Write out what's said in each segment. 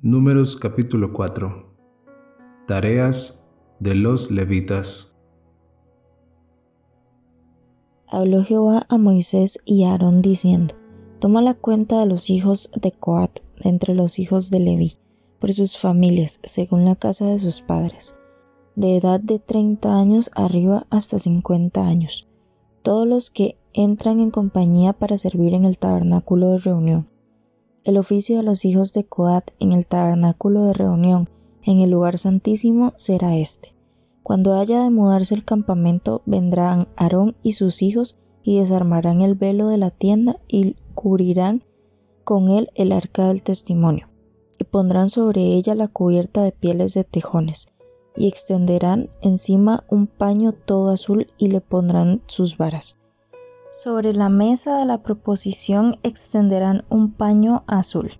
Números capítulo 4 Tareas de los levitas. Habló Jehová a Moisés y a Aarón diciendo, Toma la cuenta de los hijos de Coat de entre los hijos de Leví, por sus familias, según la casa de sus padres, de edad de treinta años arriba hasta cincuenta años, todos los que entran en compañía para servir en el tabernáculo de reunión el oficio de los hijos de Coat en el tabernáculo de reunión en el lugar santísimo será este. Cuando haya de mudarse el campamento, vendrán Aarón y sus hijos y desarmarán el velo de la tienda y cubrirán con él el arca del testimonio, y pondrán sobre ella la cubierta de pieles de tejones, y extenderán encima un paño todo azul y le pondrán sus varas sobre la mesa de la proposición extenderán un paño azul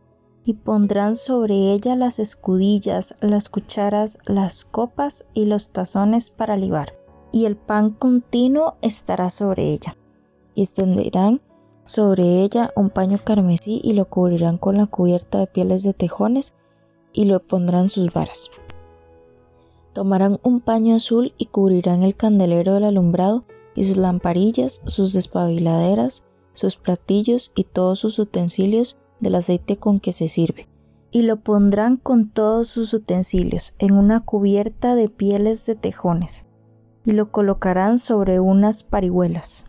y pondrán sobre ella las escudillas, las cucharas, las copas y los tazones para libar, y el pan continuo estará sobre ella. Y extenderán sobre ella un paño carmesí y lo cubrirán con la cubierta de pieles de tejones y lo pondrán sus varas. Tomarán un paño azul y cubrirán el candelero del alumbrado y sus lamparillas, sus despabiladeras, sus platillos y todos sus utensilios del aceite con que se sirve. Y lo pondrán con todos sus utensilios en una cubierta de pieles de tejones, y lo colocarán sobre unas parihuelas.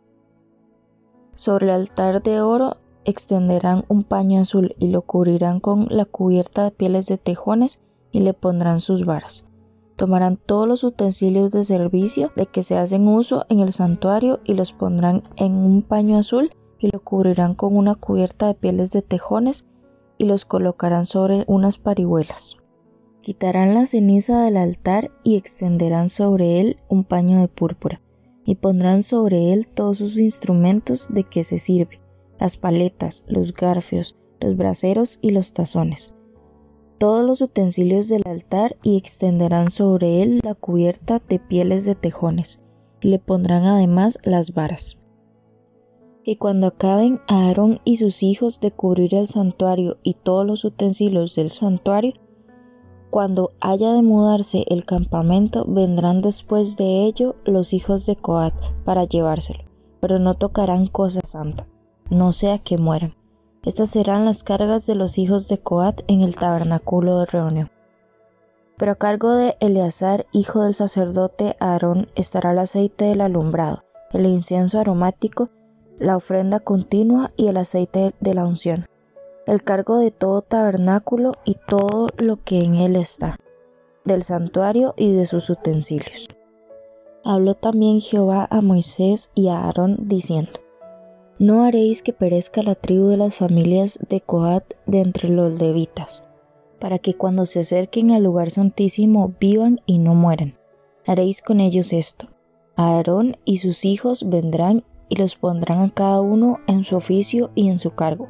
Sobre el altar de oro extenderán un paño azul y lo cubrirán con la cubierta de pieles de tejones y le pondrán sus varas tomarán todos los utensilios de servicio de que se hacen uso en el santuario y los pondrán en un paño azul y lo cubrirán con una cubierta de pieles de tejones y los colocarán sobre unas parihuelas. Quitarán la ceniza del altar y extenderán sobre él un paño de púrpura, y pondrán sobre él todos sus instrumentos de que se sirve, las paletas, los garfios, los braseros y los tazones todos los utensilios del altar y extenderán sobre él la cubierta de pieles de tejones, le pondrán además las varas. Y cuando acaben Aarón y sus hijos de cubrir el santuario y todos los utensilios del santuario, cuando haya de mudarse el campamento, vendrán después de ello los hijos de Coat para llevárselo, pero no tocarán cosa santa, no sea que mueran. Estas serán las cargas de los hijos de Coat en el tabernáculo de reunión. Pero a cargo de Eleazar, hijo del sacerdote Aarón, estará el aceite del alumbrado, el incienso aromático, la ofrenda continua y el aceite de la unción, el cargo de todo tabernáculo y todo lo que en él está, del santuario y de sus utensilios. Habló también Jehová a Moisés y a Aarón diciendo, no haréis que perezca la tribu de las familias de Coat de entre los levitas, para que cuando se acerquen al lugar santísimo vivan y no mueran. Haréis con ellos esto. Aarón y sus hijos vendrán y los pondrán a cada uno en su oficio y en su cargo.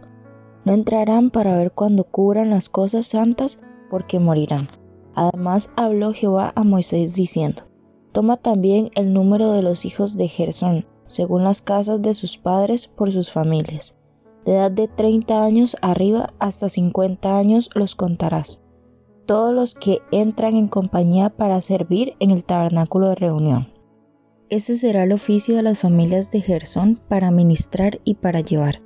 No entrarán para ver cuando cubran las cosas santas, porque morirán. Además habló Jehová a Moisés diciendo, Toma también el número de los hijos de Gersón, según las casas de sus padres por sus familias. De edad de 30 años arriba hasta 50 años los contarás. Todos los que entran en compañía para servir en el tabernáculo de reunión. Ese será el oficio de las familias de Gersón para ministrar y para llevar.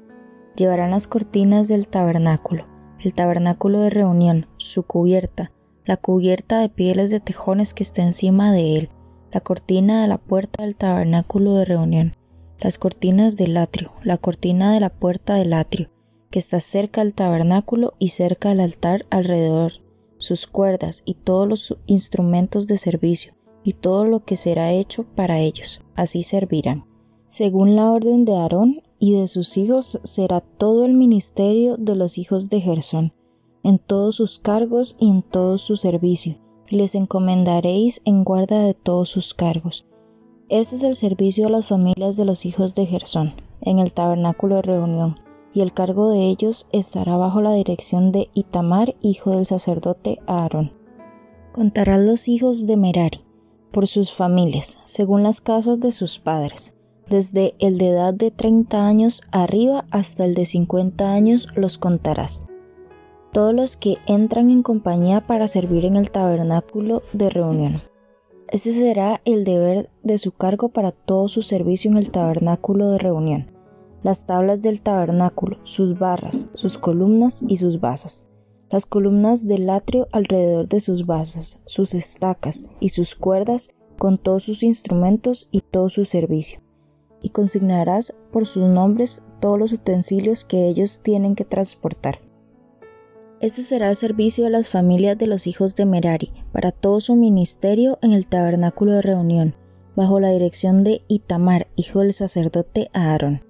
Llevarán las cortinas del tabernáculo, el tabernáculo de reunión, su cubierta, la cubierta de pieles de tejones que está encima de él, la cortina de la puerta del tabernáculo de reunión, las cortinas del atrio, la cortina de la puerta del atrio, que está cerca del tabernáculo y cerca del altar alrededor, sus cuerdas y todos los instrumentos de servicio, y todo lo que será hecho para ellos, así servirán. Según la orden de Aarón y de sus hijos será todo el ministerio de los hijos de Gersón, en todos sus cargos y en todo su servicio, les encomendaréis en guarda de todos sus cargos. Este es el servicio a las familias de los hijos de Gersón, en el tabernáculo de reunión, y el cargo de ellos estará bajo la dirección de Itamar, hijo del sacerdote Aarón. Contarán los hijos de Merari, por sus familias, según las casas de sus padres. Desde el de edad de treinta años arriba hasta el de cincuenta años los contarás todos los que entran en compañía para servir en el tabernáculo de reunión. Ese será el deber de su cargo para todo su servicio en el tabernáculo de reunión. Las tablas del tabernáculo, sus barras, sus columnas y sus basas. Las columnas del atrio alrededor de sus basas, sus estacas y sus cuerdas con todos sus instrumentos y todo su servicio. Y consignarás por sus nombres todos los utensilios que ellos tienen que transportar este será el servicio de las familias de los hijos de Merari para todo su ministerio en el tabernáculo de reunión, bajo la dirección de Itamar, hijo del sacerdote Aarón.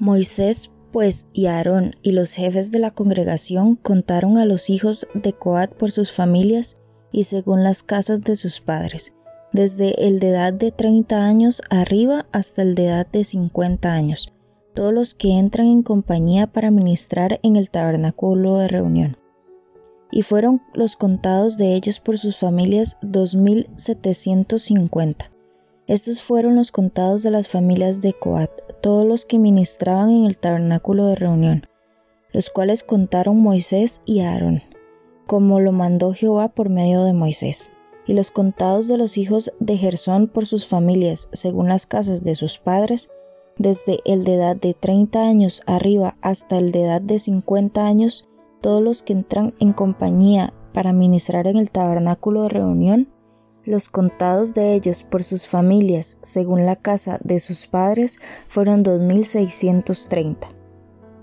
Moisés, pues, y Aarón y los jefes de la congregación contaron a los hijos de Coat por sus familias y según las casas de sus padres, desde el de edad de 30 años arriba hasta el de edad de 50 años, todos los que entran en compañía para ministrar en el tabernáculo de reunión y fueron los contados de ellos por sus familias dos mil setecientos cincuenta. Estos fueron los contados de las familias de Coat, todos los que ministraban en el tabernáculo de reunión, los cuales contaron Moisés y Aarón, como lo mandó Jehová por medio de Moisés. Y los contados de los hijos de Gersón por sus familias, según las casas de sus padres, desde el de edad de treinta años arriba hasta el de edad de cincuenta años, todos los que entran en compañía para ministrar en el tabernáculo de reunión, los contados de ellos por sus familias según la casa de sus padres fueron 2630.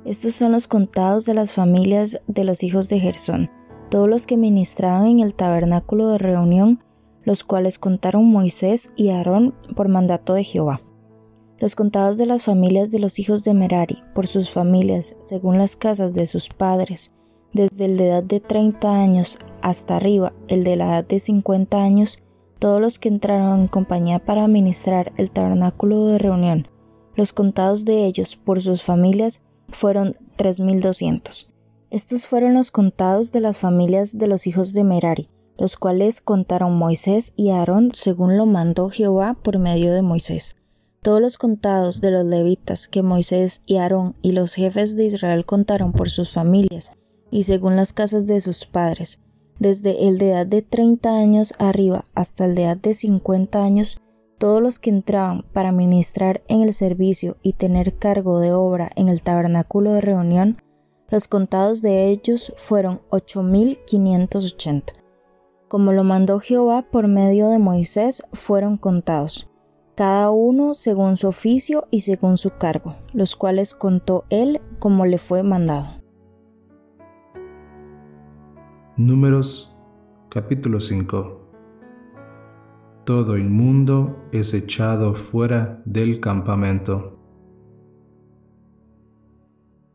Estos son los contados de las familias de los hijos de Gersón, todos los que ministraban en el tabernáculo de reunión, los cuales contaron Moisés y Aarón por mandato de Jehová. Los contados de las familias de los hijos de Merari, por sus familias, según las casas de sus padres, desde de edad de 30 años hasta arriba el de la edad de 50 años, todos los que entraron en compañía para administrar el tabernáculo de reunión. Los contados de ellos por sus familias fueron 3.200. Estos fueron los contados de las familias de los hijos de Merari, los cuales contaron Moisés y Aarón según lo mandó Jehová por medio de Moisés. Todos los contados de los levitas que Moisés y Aarón y los jefes de Israel contaron por sus familias y según las casas de sus padres, desde el de edad de 30 años arriba hasta el de edad de 50 años, todos los que entraban para ministrar en el servicio y tener cargo de obra en el tabernáculo de reunión, los contados de ellos fueron 8.580. Como lo mandó Jehová por medio de Moisés, fueron contados, cada uno según su oficio y según su cargo, los cuales contó él como le fue mandado. Números capítulo 5 Todo inmundo es echado fuera del campamento.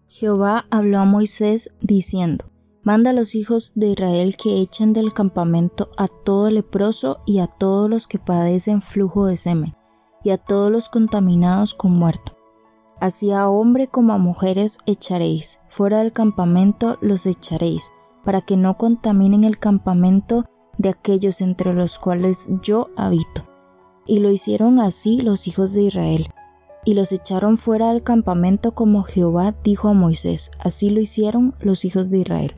Jehová habló a Moisés diciendo, Manda a los hijos de Israel que echen del campamento a todo leproso y a todos los que padecen flujo de semen, y a todos los contaminados con muerto. Así a hombre como a mujeres echaréis, fuera del campamento los echaréis, para que no contaminen el campamento de aquellos entre los cuales yo habito. Y lo hicieron así los hijos de Israel, y los echaron fuera del campamento como Jehová dijo a Moisés, así lo hicieron los hijos de Israel.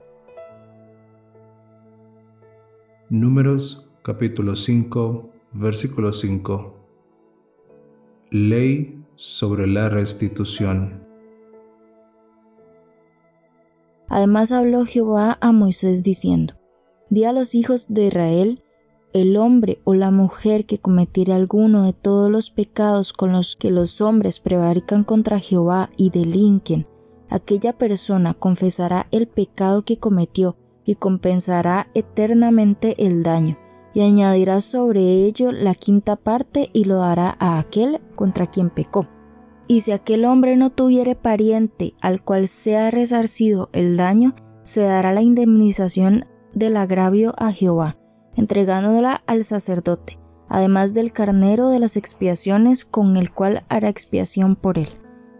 Números capítulo 5, versículo 5. Ley sobre la restitución. Además habló Jehová a Moisés diciendo, Di a los hijos de Israel, el hombre o la mujer que cometiere alguno de todos los pecados con los que los hombres prevarican contra Jehová y delinquen, aquella persona confesará el pecado que cometió y compensará eternamente el daño, y añadirá sobre ello la quinta parte y lo dará a aquel contra quien pecó. Y si aquel hombre no tuviere pariente al cual sea resarcido el daño, se dará la indemnización del agravio a Jehová, entregándola al sacerdote, además del carnero de las expiaciones con el cual hará expiación por él.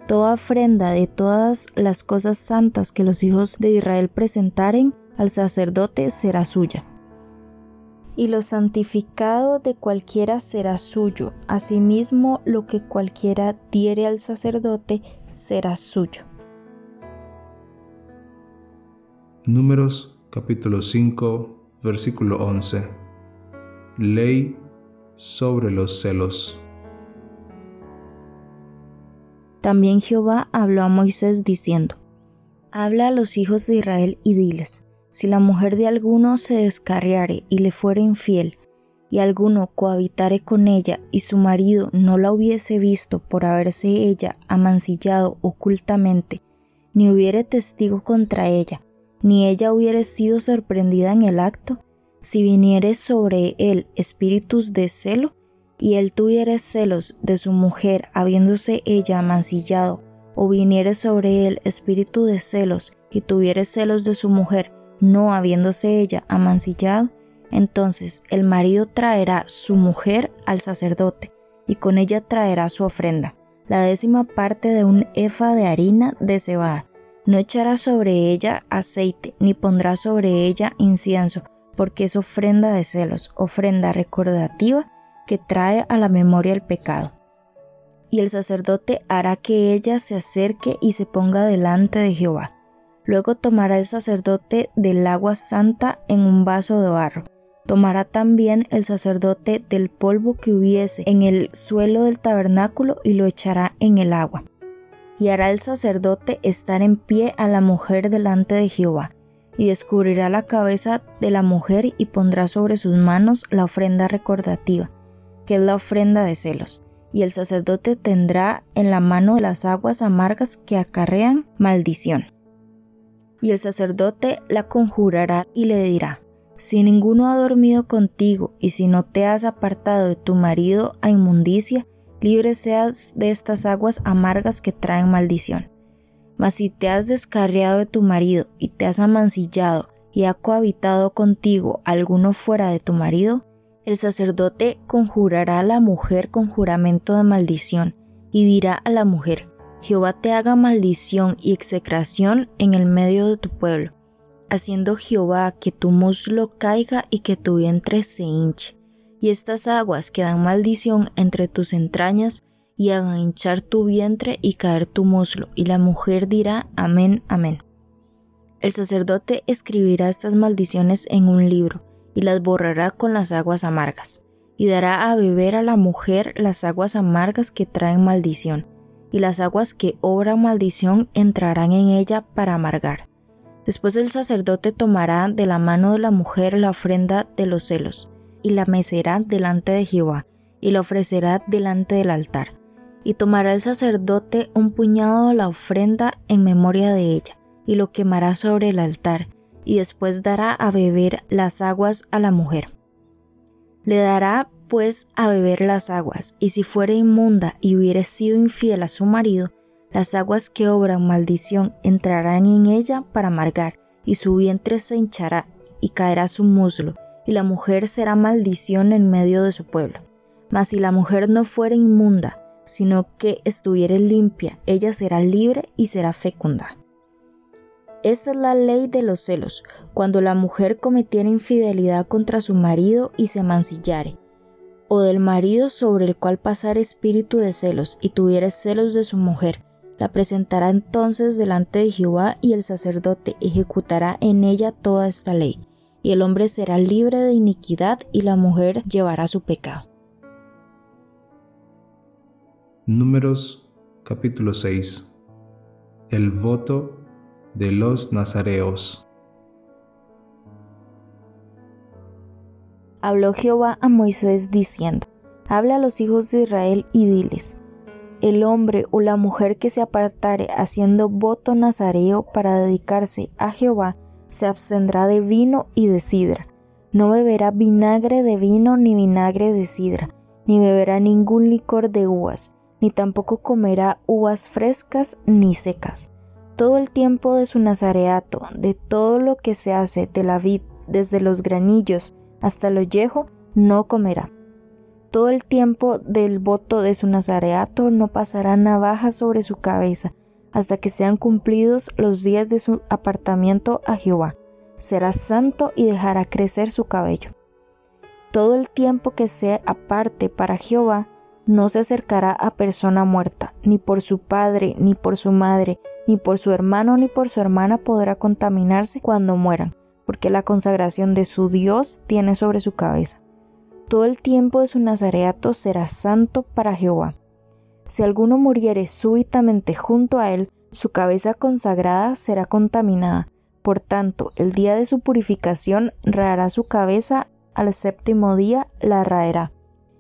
Toda ofrenda de todas las cosas santas que los hijos de Israel presentaren al sacerdote será suya y lo santificado de cualquiera será suyo. Asimismo, lo que cualquiera diere al sacerdote será suyo. Números capítulo 5, versículo 11. Ley sobre los celos. También Jehová habló a Moisés diciendo, Habla a los hijos de Israel y diles, si la mujer de alguno se descarriare y le fuere infiel, y alguno cohabitare con ella y su marido no la hubiese visto por haberse ella amancillado ocultamente, ni hubiere testigo contra ella, ni ella hubiere sido sorprendida en el acto, si viniere sobre él espíritus de celo, y él tuviere celos de su mujer habiéndose ella amancillado, o viniere sobre él espíritu de celos, y tuviere celos de su mujer, no habiéndose ella amancillado, entonces el marido traerá su mujer al sacerdote, y con ella traerá su ofrenda, la décima parte de un efa de harina de cebada. No echará sobre ella aceite, ni pondrá sobre ella incienso, porque es ofrenda de celos, ofrenda recordativa que trae a la memoria el pecado. Y el sacerdote hará que ella se acerque y se ponga delante de Jehová Luego tomará el sacerdote del agua santa en un vaso de barro. Tomará también el sacerdote del polvo que hubiese en el suelo del tabernáculo y lo echará en el agua. Y hará el sacerdote estar en pie a la mujer delante de Jehová, y descubrirá la cabeza de la mujer y pondrá sobre sus manos la ofrenda recordativa, que es la ofrenda de celos. Y el sacerdote tendrá en la mano las aguas amargas que acarrean maldición y el sacerdote la conjurará y le dirá, si ninguno ha dormido contigo y si no te has apartado de tu marido a inmundicia, libre seas de estas aguas amargas que traen maldición. Mas si te has descarriado de tu marido y te has amancillado y ha cohabitado contigo alguno fuera de tu marido, el sacerdote conjurará a la mujer con juramento de maldición y dirá a la mujer, Jehová te haga maldición y execración en el medio de tu pueblo, haciendo Jehová que tu muslo caiga y que tu vientre se hinche, y estas aguas que dan maldición entre tus entrañas y hagan hinchar tu vientre y caer tu muslo, y la mujer dirá Amén, Amén. El sacerdote escribirá estas maldiciones en un libro, y las borrará con las aguas amargas, y dará a beber a la mujer las aguas amargas que traen maldición, y las aguas que obran maldición entrarán en ella para amargar. Después el sacerdote tomará de la mano de la mujer la ofrenda de los celos, y la mecerá delante de Jehová, y la ofrecerá delante del altar. Y tomará el sacerdote un puñado de la ofrenda en memoria de ella, y lo quemará sobre el altar, y después dará a beber las aguas a la mujer. Le dará pues a beber las aguas, y si fuere inmunda y hubiere sido infiel a su marido, las aguas que obran maldición entrarán en ella para amargar, y su vientre se hinchará, y caerá su muslo, y la mujer será maldición en medio de su pueblo. Mas si la mujer no fuere inmunda, sino que estuviere limpia, ella será libre y será fecunda. Esta es la ley de los celos, cuando la mujer cometiera infidelidad contra su marido y se mancillare, o del marido sobre el cual pasar espíritu de celos y tuviere celos de su mujer, la presentará entonces delante de Jehová y el sacerdote ejecutará en ella toda esta ley, y el hombre será libre de iniquidad y la mujer llevará su pecado. Números capítulo 6 El voto de los nazareos habló Jehová a Moisés diciendo, Habla a los hijos de Israel y diles, el hombre o la mujer que se apartare haciendo voto nazareo para dedicarse a Jehová, se abstendrá de vino y de sidra. No beberá vinagre de vino ni vinagre de sidra, ni beberá ningún licor de uvas, ni tampoco comerá uvas frescas ni secas. Todo el tiempo de su nazareato, de todo lo que se hace de la vid, desde los granillos hasta lo viejo no comerá. Todo el tiempo del voto de su nazareato no pasará navaja sobre su cabeza, hasta que sean cumplidos los días de su apartamiento a Jehová. Será santo y dejará crecer su cabello. Todo el tiempo que sea aparte para Jehová, no se acercará a persona muerta, ni por su padre, ni por su madre, ni por su hermano, ni por su hermana podrá contaminarse cuando mueran, porque la consagración de su Dios tiene sobre su cabeza. Todo el tiempo de su nazareato será santo para Jehová. Si alguno muriere súbitamente junto a él, su cabeza consagrada será contaminada. Por tanto, el día de su purificación raerá su cabeza, al séptimo día la raerá.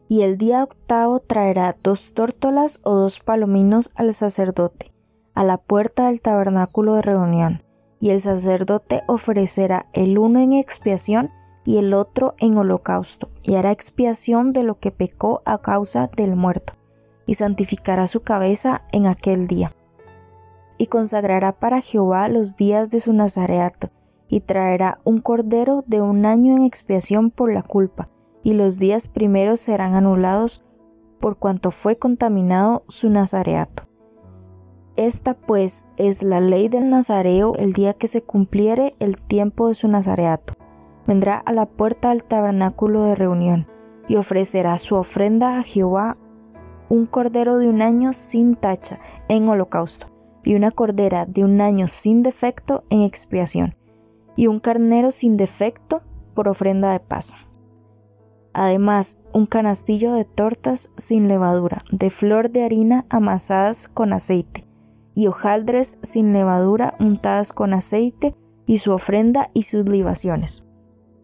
Y el día octavo traerá dos tórtolas o dos palominos al sacerdote, a la puerta del tabernáculo de reunión. Y el sacerdote ofrecerá el uno en expiación y el otro en holocausto, y hará expiación de lo que pecó a causa del muerto, y santificará su cabeza en aquel día y consagrará para Jehová los días de su nazareato, y traerá un cordero de un año en expiación por la culpa, y los días primeros serán anulados por cuanto fue contaminado su nazareato. Esta pues es la ley del nazareo el día que se cumpliere el tiempo de su nazareato. Vendrá a la puerta del tabernáculo de reunión y ofrecerá su ofrenda a Jehová un cordero de un año sin tacha en holocausto y una cordera de un año sin defecto en expiación, y un carnero sin defecto por ofrenda de paz. Además, un canastillo de tortas sin levadura, de flor de harina amasadas con aceite, y hojaldres sin levadura untadas con aceite, y su ofrenda y sus libaciones.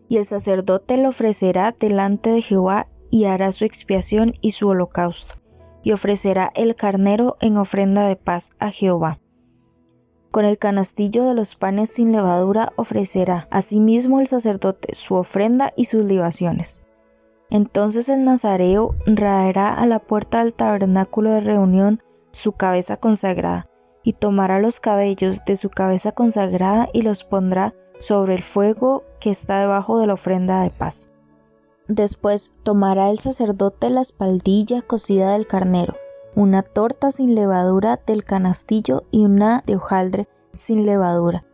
Y el sacerdote lo ofrecerá delante de Jehová y hará su expiación y su holocausto y ofrecerá el carnero en ofrenda de paz a Jehová. Con el canastillo de los panes sin levadura ofrecerá asimismo el sacerdote su ofrenda y sus libaciones. Entonces el nazareo raerá a la puerta del tabernáculo de reunión su cabeza consagrada, y tomará los cabellos de su cabeza consagrada y los pondrá sobre el fuego que está debajo de la ofrenda de paz. Después tomará el sacerdote la espaldilla cocida del carnero, una torta sin levadura del canastillo y una de hojaldre sin levadura,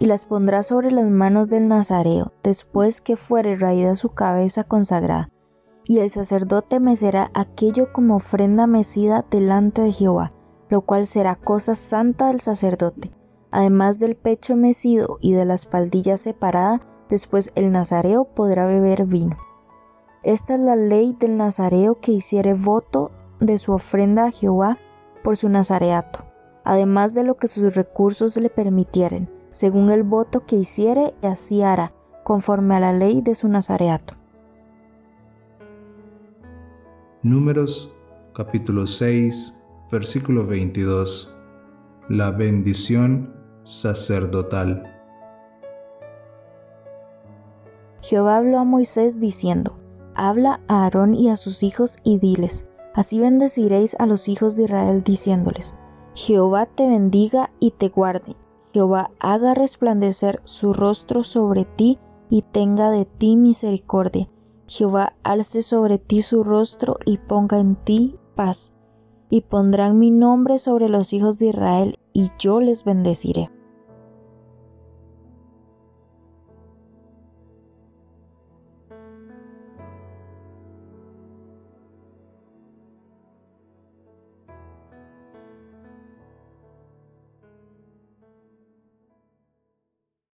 y las pondrá sobre las manos del nazareo, después que fuere raída su cabeza consagrada. Y el sacerdote mecerá aquello como ofrenda mecida delante de Jehová, lo cual será cosa santa del sacerdote. Además del pecho mecido y de la espaldilla separada, después el nazareo podrá beber vino. Esta es la ley del nazareo que hiciere voto de su ofrenda a Jehová por su nazareato, además de lo que sus recursos le permitieren, según el voto que hiciere, y así hará, conforme a la ley de su nazareato. Números capítulo 6, versículo 22. La bendición sacerdotal. Jehová habló a Moisés diciendo, Habla a Aarón y a sus hijos y diles, así bendeciréis a los hijos de Israel diciéndoles, Jehová te bendiga y te guarde, Jehová haga resplandecer su rostro sobre ti y tenga de ti misericordia, Jehová alce sobre ti su rostro y ponga en ti paz, y pondrán mi nombre sobre los hijos de Israel, y yo les bendeciré.